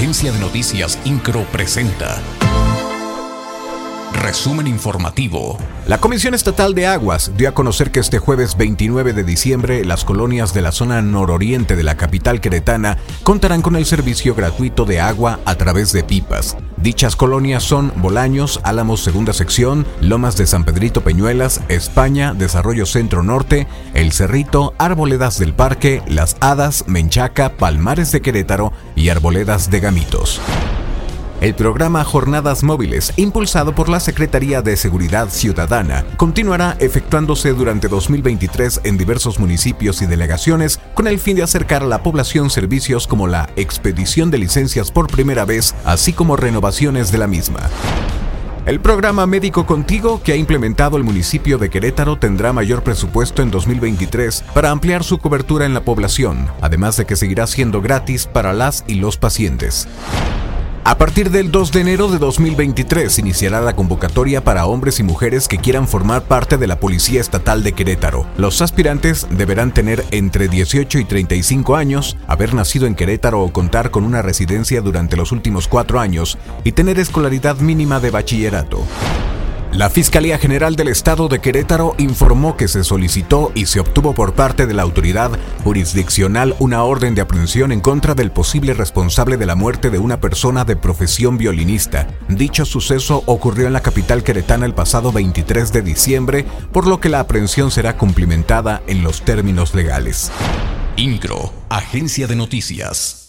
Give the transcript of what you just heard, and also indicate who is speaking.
Speaker 1: Agencia de Noticias Incro presenta. Resumen informativo.
Speaker 2: La Comisión Estatal de Aguas dio a conocer que este jueves 29 de diciembre las colonias de la zona nororiente de la capital queretana contarán con el servicio gratuito de agua a través de pipas. Dichas colonias son Bolaños, Álamos Segunda Sección, Lomas de San Pedrito Peñuelas, España, Desarrollo Centro Norte, El Cerrito, Arboledas del Parque, Las Hadas, Menchaca, Palmares de Querétaro y Arboledas de Gamitos. El programa Jornadas Móviles, impulsado por la Secretaría de Seguridad Ciudadana, continuará efectuándose durante 2023 en diversos municipios y delegaciones con el fin de acercar a la población servicios como la expedición de licencias por primera vez, así como renovaciones de la misma. El programa Médico Contigo que ha implementado el municipio de Querétaro tendrá mayor presupuesto en 2023 para ampliar su cobertura en la población, además de que seguirá siendo gratis para las y los pacientes. A partir del 2 de enero de 2023 iniciará la convocatoria para hombres y mujeres que quieran formar parte de la Policía Estatal de Querétaro. Los aspirantes deberán tener entre 18 y 35 años, haber nacido en Querétaro o contar con una residencia durante los últimos cuatro años y tener escolaridad mínima de bachillerato. La Fiscalía General del Estado de Querétaro informó que se solicitó y se obtuvo por parte de la autoridad jurisdiccional una orden de aprehensión en contra del posible responsable de la muerte de una persona de profesión violinista. Dicho suceso ocurrió en la capital queretana el pasado 23 de diciembre, por lo que la aprehensión será cumplimentada en los términos legales.
Speaker 1: INCRO, Agencia de Noticias.